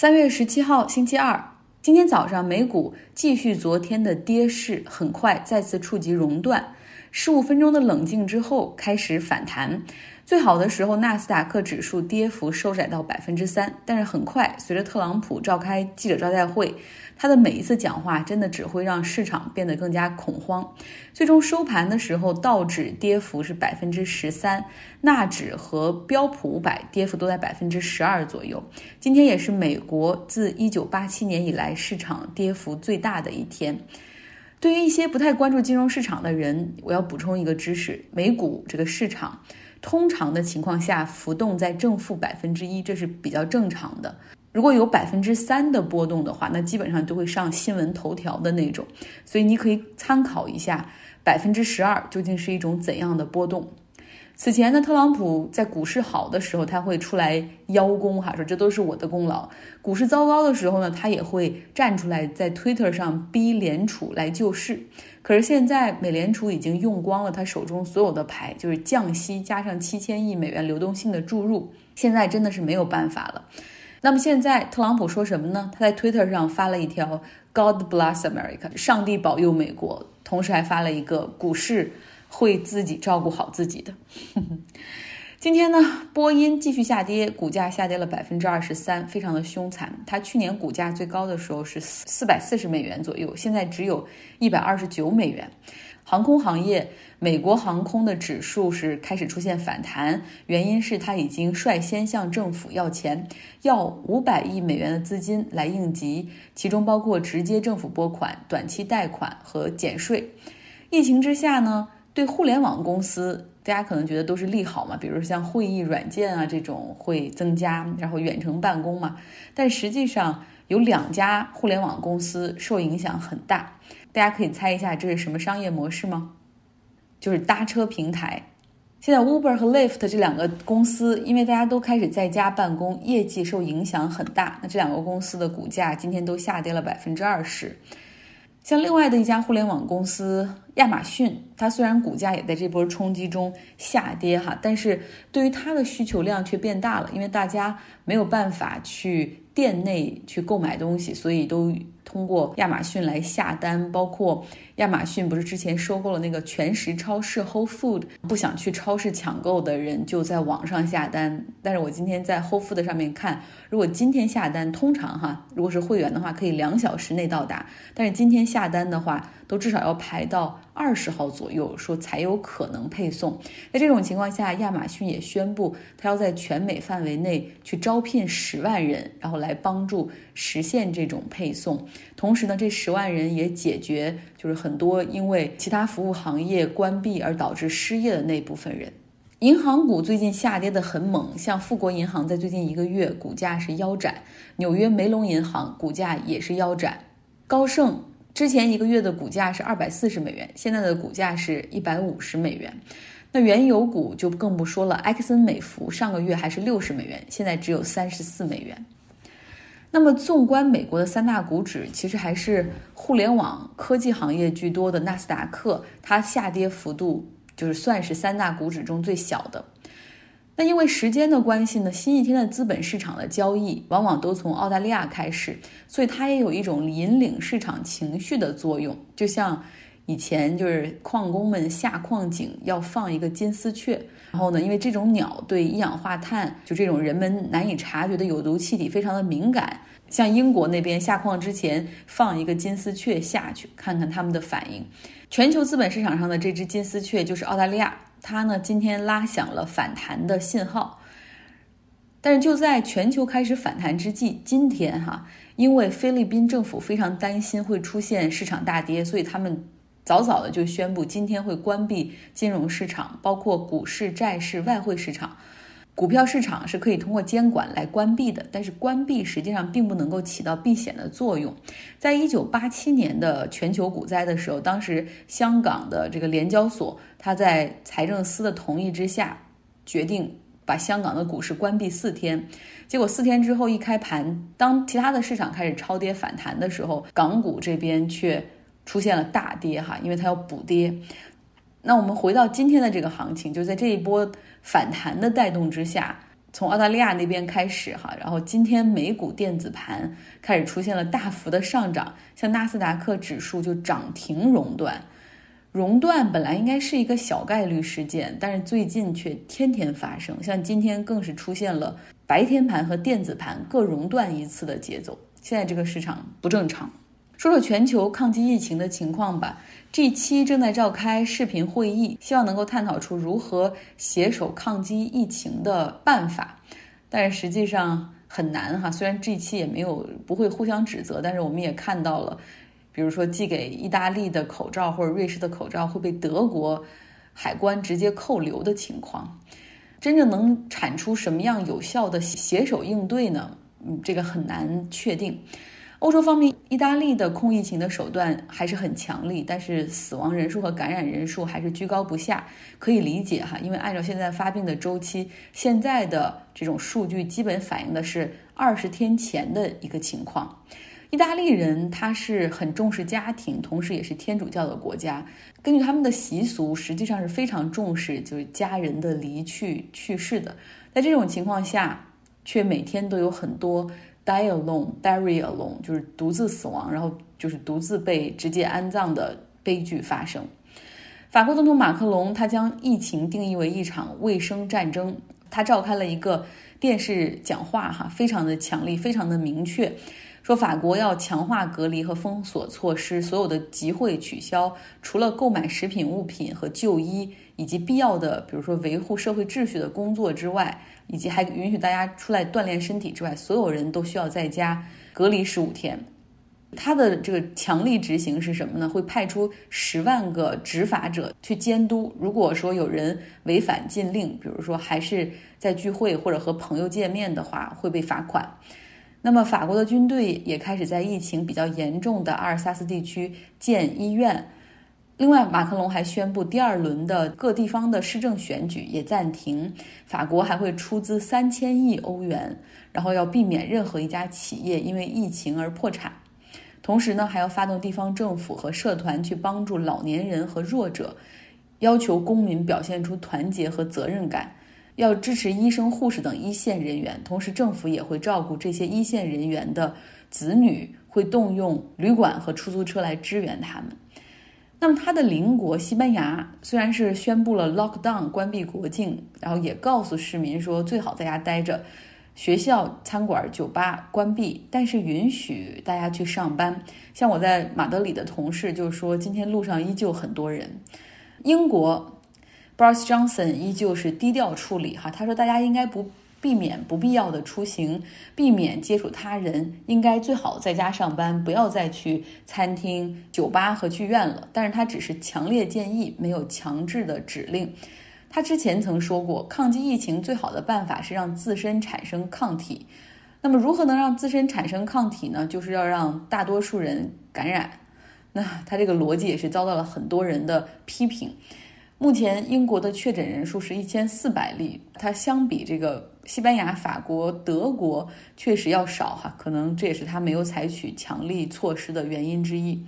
三月十七号，星期二，今天早上美股继续昨天的跌势，很快再次触及熔断。十五分钟的冷静之后，开始反弹。最好的时候，纳斯达克指数跌幅收窄到百分之三，但是很快，随着特朗普召开记者招待会，他的每一次讲话真的只会让市场变得更加恐慌。最终收盘的时候，道指跌幅是百分之十三，纳指和标普五百跌幅都在百分之十二左右。今天也是美国自一九八七年以来市场跌幅最大的一天。对于一些不太关注金融市场的人，我要补充一个知识：美股这个市场。通常的情况下，浮动在正负百分之一，这是比较正常的。如果有百分之三的波动的话，那基本上就会上新闻头条的那种。所以你可以参考一下百分之十二究竟是一种怎样的波动。此前呢，特朗普在股市好的时候，他会出来邀功哈，说这都是我的功劳；股市糟糕的时候呢，他也会站出来在 Twitter 上逼联储来救市。可是现在，美联储已经用光了他手中所有的牌，就是降息加上七千亿美元流动性的注入，现在真的是没有办法了。那么现在，特朗普说什么呢？他在 Twitter 上发了一条 “God bless America”，上帝保佑美国，同时还发了一个股市会自己照顾好自己的。今天呢，波音继续下跌，股价下跌了百分之二十三，非常的凶残。它去年股价最高的时候是四百四十美元左右，现在只有一百二十九美元。航空行业，美国航空的指数是开始出现反弹，原因是它已经率先向政府要钱，要五百亿美元的资金来应急，其中包括直接政府拨款、短期贷款和减税。疫情之下呢，对互联网公司。大家可能觉得都是利好嘛，比如像会议软件啊这种会增加，然后远程办公嘛。但实际上有两家互联网公司受影响很大，大家可以猜一下这是什么商业模式吗？就是搭车平台。现在 Uber 和 Lyft 这两个公司，因为大家都开始在家办公，业绩受影响很大。那这两个公司的股价今天都下跌了百分之二十。像另外的一家互联网公司亚马逊，它虽然股价也在这波冲击中下跌哈，但是对于它的需求量却变大了，因为大家没有办法去店内去购买东西，所以都。通过亚马逊来下单，包括亚马逊不是之前收购了那个全食超市 Whole Food，不想去超市抢购的人就在网上下单。但是我今天在 Whole Food 上面看，如果今天下单，通常哈，如果是会员的话，可以两小时内到达。但是今天下单的话，都至少要排到二十号左右，说才有可能配送。在这种情况下，亚马逊也宣布，它要在全美范围内去招聘十万人，然后来帮助实现这种配送。同时呢，这十万人也解决就是很多因为其他服务行业关闭而导致失业的那部分人。银行股最近下跌的很猛，像富国银行在最近一个月股价是腰斩，纽约梅隆银行股价也是腰斩，高盛之前一个月的股价是二百四十美元，现在的股价是一百五十美元。那原油股就更不说了，埃克森美孚上个月还是六十美元，现在只有三十四美元。那么，纵观美国的三大股指，其实还是互联网科技行业居多的纳斯达克，它下跌幅度就是算是三大股指中最小的。那因为时间的关系呢，新一天的资本市场的交易往往都从澳大利亚开始，所以它也有一种引领市场情绪的作用，就像。以前就是矿工们下矿井要放一个金丝雀，然后呢，因为这种鸟对一氧化碳就这种人们难以察觉的有毒气体非常的敏感，像英国那边下矿之前放一个金丝雀下去，看看他们的反应。全球资本市场上的这只金丝雀就是澳大利亚，它呢今天拉响了反弹的信号。但是就在全球开始反弹之际，今天哈，因为菲律宾政府非常担心会出现市场大跌，所以他们。早早的就宣布今天会关闭金融市场，包括股市、债市、外汇市场。股票市场是可以通过监管来关闭的，但是关闭实际上并不能够起到避险的作用。在一九八七年的全球股灾的时候，当时香港的这个联交所，它在财政司的同意之下，决定把香港的股市关闭四天。结果四天之后一开盘，当其他的市场开始超跌反弹的时候，港股这边却。出现了大跌哈，因为它要补跌。那我们回到今天的这个行情，就在这一波反弹的带动之下，从澳大利亚那边开始哈，然后今天美股电子盘开始出现了大幅的上涨，像纳斯达克指数就涨停熔断。熔断本来应该是一个小概率事件，但是最近却天天发生，像今天更是出现了白天盘和电子盘各熔断一次的节奏。现在这个市场不正常。说说全球抗击疫情的情况吧。G7 正在召开视频会议，希望能够探讨出如何携手抗击疫情的办法。但是实际上很难哈。虽然 G7 也没有不会互相指责，但是我们也看到了，比如说寄给意大利的口罩或者瑞士的口罩会被德国海关直接扣留的情况。真正能产出什么样有效的携手应对呢？嗯，这个很难确定。欧洲方面，意大利的控疫情的手段还是很强力，但是死亡人数和感染人数还是居高不下，可以理解哈。因为按照现在发病的周期，现在的这种数据基本反映的是二十天前的一个情况。意大利人他是很重视家庭，同时也是天主教的国家，根据他们的习俗，实际上是非常重视就是家人的离去去世的。在这种情况下，却每天都有很多。Die alone, bury alone，就是独自死亡，然后就是独自被直接安葬的悲剧发生。法国总统马克龙他将疫情定义为一场卫生战争，他召开了一个电视讲话，哈，非常的强力，非常的明确，说法国要强化隔离和封锁措施，所有的集会取消，除了购买食品物品和就医以及必要的，比如说维护社会秩序的工作之外。以及还允许大家出来锻炼身体之外，所有人都需要在家隔离十五天。他的这个强力执行是什么呢？会派出十万个执法者去监督。如果说有人违反禁令，比如说还是在聚会或者和朋友见面的话，会被罚款。那么法国的军队也开始在疫情比较严重的阿尔萨斯地区建医院。另外，马克龙还宣布，第二轮的各地方的市政选举也暂停。法国还会出资三千亿欧元，然后要避免任何一家企业因为疫情而破产。同时呢，还要发动地方政府和社团去帮助老年人和弱者，要求公民表现出团结和责任感，要支持医生、护士等一线人员。同时，政府也会照顾这些一线人员的子女，会动用旅馆和出租车来支援他们。那么，他的邻国西班牙虽然是宣布了 lockdown 关闭国境，然后也告诉市民说最好在家待着，学校、餐馆、酒吧关闭，但是允许大家去上班。像我在马德里的同事就说，今天路上依旧很多人。英国 Boris Johnson 依旧是低调处理哈，他说大家应该不。避免不必要的出行，避免接触他人，应该最好在家上班，不要再去餐厅、酒吧和剧院了。但是他只是强烈建议，没有强制的指令。他之前曾说过，抗击疫情最好的办法是让自身产生抗体。那么如何能让自身产生抗体呢？就是要让大多数人感染。那他这个逻辑也是遭到了很多人的批评。目前英国的确诊人数是一千四百例，它相比这个西班牙、法国、德国确实要少哈，可能这也是它没有采取强力措施的原因之一。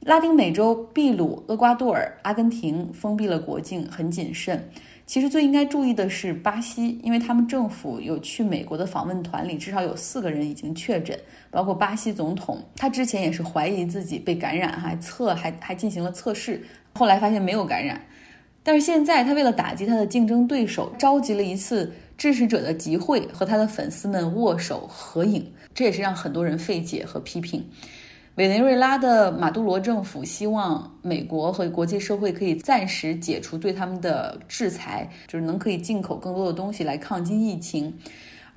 拉丁美洲，秘鲁、厄瓜多尔、阿根廷封闭了国境，很谨慎。其实最应该注意的是巴西，因为他们政府有去美国的访问团里至少有四个人已经确诊，包括巴西总统，他之前也是怀疑自己被感染，还测还还进行了测试，后来发现没有感染。但是现在，他为了打击他的竞争对手，召集了一次支持者的集会，和他的粉丝们握手合影，这也是让很多人费解和批评。委内瑞拉的马杜罗政府希望美国和国际社会可以暂时解除对他们的制裁，就是能可以进口更多的东西来抗击疫情。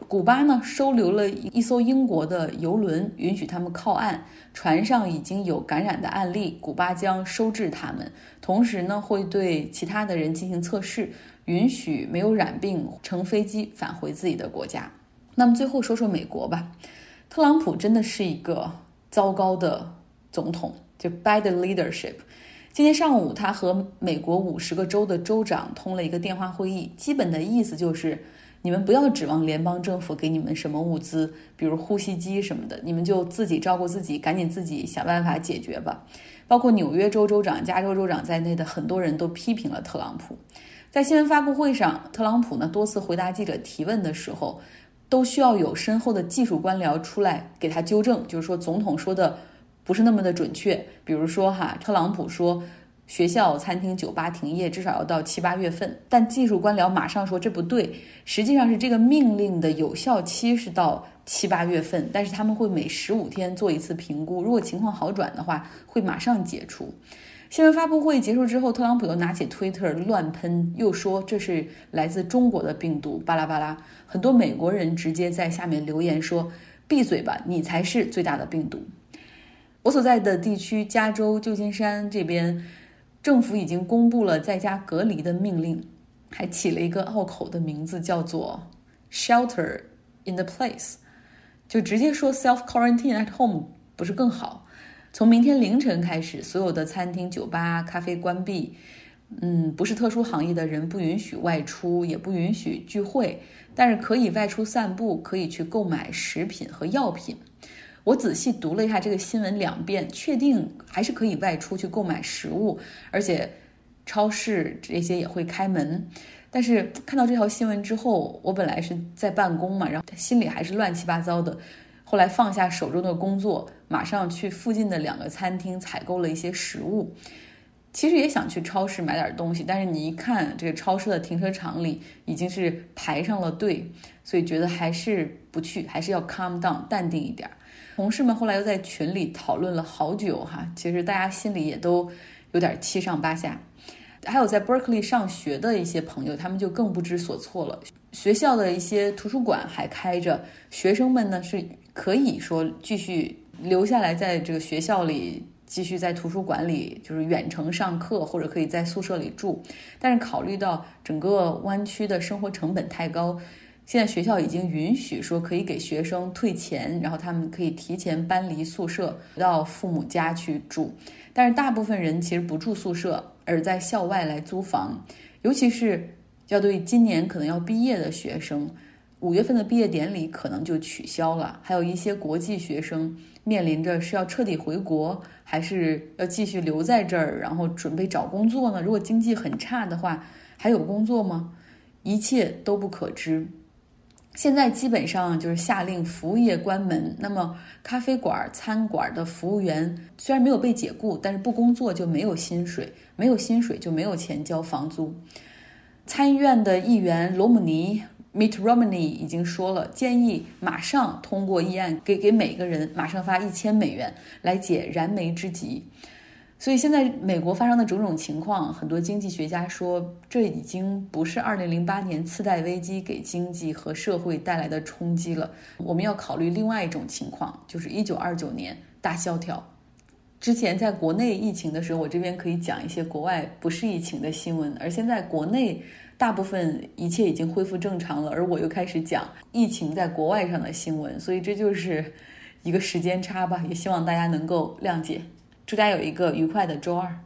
古巴呢，收留了一艘英国的游轮，允许他们靠岸。船上已经有感染的案例，古巴将收治他们，同时呢，会对其他的人进行测试，允许没有染病乘飞机返回自己的国家。那么最后说说美国吧，特朗普真的是一个糟糕的总统，就 bad leadership。今天上午，他和美国五十个州的州长通了一个电话会议，基本的意思就是。你们不要指望联邦政府给你们什么物资，比如呼吸机什么的，你们就自己照顾自己，赶紧自己想办法解决吧。包括纽约州州长、加州州长在内的很多人都批评了特朗普。在新闻发布会上，特朗普呢多次回答记者提问的时候，都需要有身后的技术官僚出来给他纠正，就是说总统说的不是那么的准确。比如说哈，特朗普说。学校、餐厅、酒吧停业，至少要到七八月份。但技术官僚马上说这不对，实际上是这个命令的有效期是到七八月份，但是他们会每十五天做一次评估，如果情况好转的话，会马上解除。新闻发布会结束之后，特朗普又拿起推特乱喷，又说这是来自中国的病毒，巴拉巴拉。很多美国人直接在下面留言说：“闭嘴吧，你才是最大的病毒。”我所在的地区，加州旧金山这边。政府已经公布了在家隔离的命令，还起了一个拗口的名字，叫做 “shelter in the place”，就直接说 “self quarantine at home” 不是更好？从明天凌晨开始，所有的餐厅、酒吧、咖啡关闭。嗯，不是特殊行业的人不允许外出，也不允许聚会，但是可以外出散步，可以去购买食品和药品。我仔细读了一下这个新闻两遍，确定还是可以外出去购买食物，而且超市这些也会开门。但是看到这条新闻之后，我本来是在办公嘛，然后心里还是乱七八糟的。后来放下手中的工作，马上去附近的两个餐厅采购了一些食物。其实也想去超市买点东西，但是你一看这个超市的停车场里已经是排上了队，所以觉得还是不去，还是要 calm down，淡定一点。同事们后来又在群里讨论了好久哈，其实大家心里也都有点七上八下。还有在 Berkeley 上学的一些朋友，他们就更不知所措了。学校的一些图书馆还开着，学生们呢是可以说继续留下来在这个学校里，继续在图书馆里就是远程上课，或者可以在宿舍里住。但是考虑到整个湾区的生活成本太高。现在学校已经允许说可以给学生退钱，然后他们可以提前搬离宿舍，到父母家去住。但是大部分人其实不住宿舍，而在校外来租房。尤其是要对今年可能要毕业的学生，五月份的毕业典礼可能就取消了。还有一些国际学生面临着是要彻底回国，还是要继续留在这儿，然后准备找工作呢？如果经济很差的话，还有工作吗？一切都不可知。现在基本上就是下令服务业关门。那么，咖啡馆、餐馆的服务员虽然没有被解雇，但是不工作就没有薪水，没有薪水就没有钱交房租。参议院的议员罗姆尼 （Mitt Romney） 已经说了，建议马上通过议案，给给每个人马上发一千美元，来解燃眉之急。所以现在美国发生的种种情况，很多经济学家说，这已经不是2008年次贷危机给经济和社会带来的冲击了。我们要考虑另外一种情况，就是1929年大萧条。之前在国内疫情的时候，我这边可以讲一些国外不是疫情的新闻，而现在国内大部分一切已经恢复正常了，而我又开始讲疫情在国外上的新闻，所以这就是一个时间差吧，也希望大家能够谅解。祝大家有一个愉快的周二。